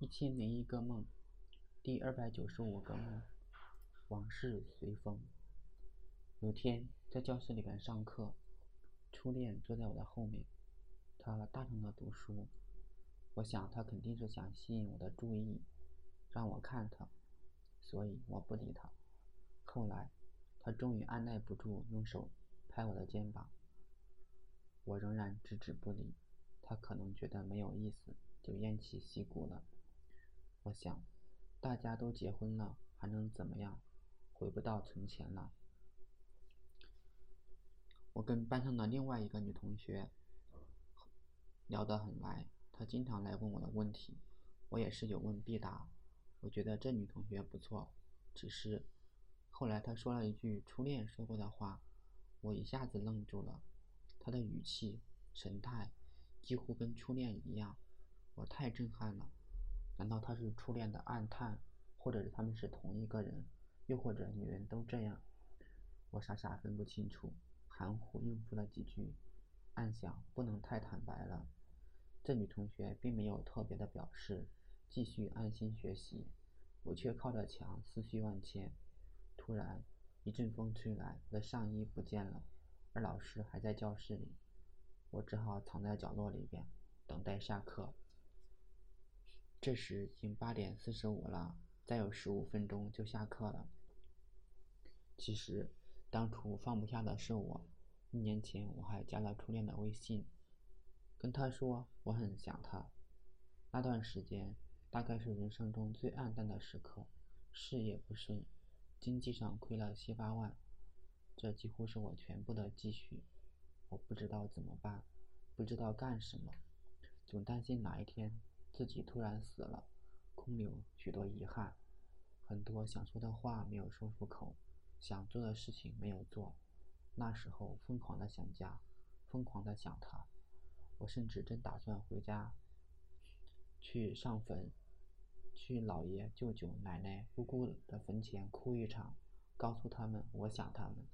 一千零一个梦，第二百九十五个梦，往事随风。有天在教室里边上课，初恋坐在我的后面，他大声的读书。我想他肯定是想吸引我的注意，让我看他，所以我不理他。后来，他终于按耐不住，用手拍我的肩膀。我仍然置之不理。他可能觉得没有意思，就偃旗息鼓了。我想，大家都结婚了，还能怎么样？回不到从前了。我跟班上的另外一个女同学聊得很来，她经常来问我的问题，我也是有问必答。我觉得这女同学不错，只是后来她说了一句初恋说过的话，我一下子愣住了。她的语气、神态几乎跟初恋一样，我太震撼了。难道他是初恋的暗探，或者是他们是同一个人，又或者女人都这样？我傻傻分不清楚，含糊应付了几句，暗想不能太坦白了。这女同学并没有特别的表示，继续安心学习，我却靠着墙思绪万千。突然一阵风吹来，我的上衣不见了，而老师还在教室里，我只好藏在角落里边，等待下课。这时已经八点四十五了，再有十五分钟就下课了。其实当初放不下的是我，一年前我还加了初恋的微信，跟他说我很想他。那段时间大概是人生中最暗淡的时刻，事业不顺，经济上亏了七八万，这几乎是我全部的积蓄。我不知道怎么办，不知道干什么，总担心哪一天。自己突然死了，空留许多遗憾，很多想说的话没有说出口，想做的事情没有做。那时候疯狂的想家，疯狂的想他。我甚至真打算回家去上坟，去姥爷、舅舅、奶奶、姑姑的坟前哭一场，告诉他们我想他们。